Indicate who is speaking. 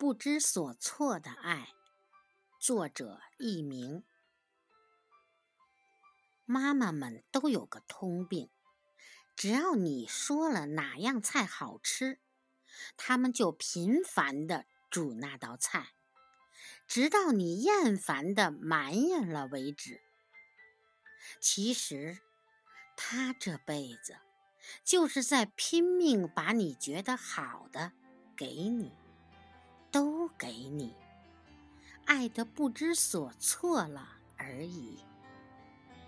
Speaker 1: 不知所措的爱，作者佚名。妈妈们都有个通病，只要你说了哪样菜好吃，他们就频繁的煮那道菜，直到你厌烦的埋怨了为止。其实，他这辈子就是在拼命把你觉得好的给你。都给你，爱得不知所措了而已。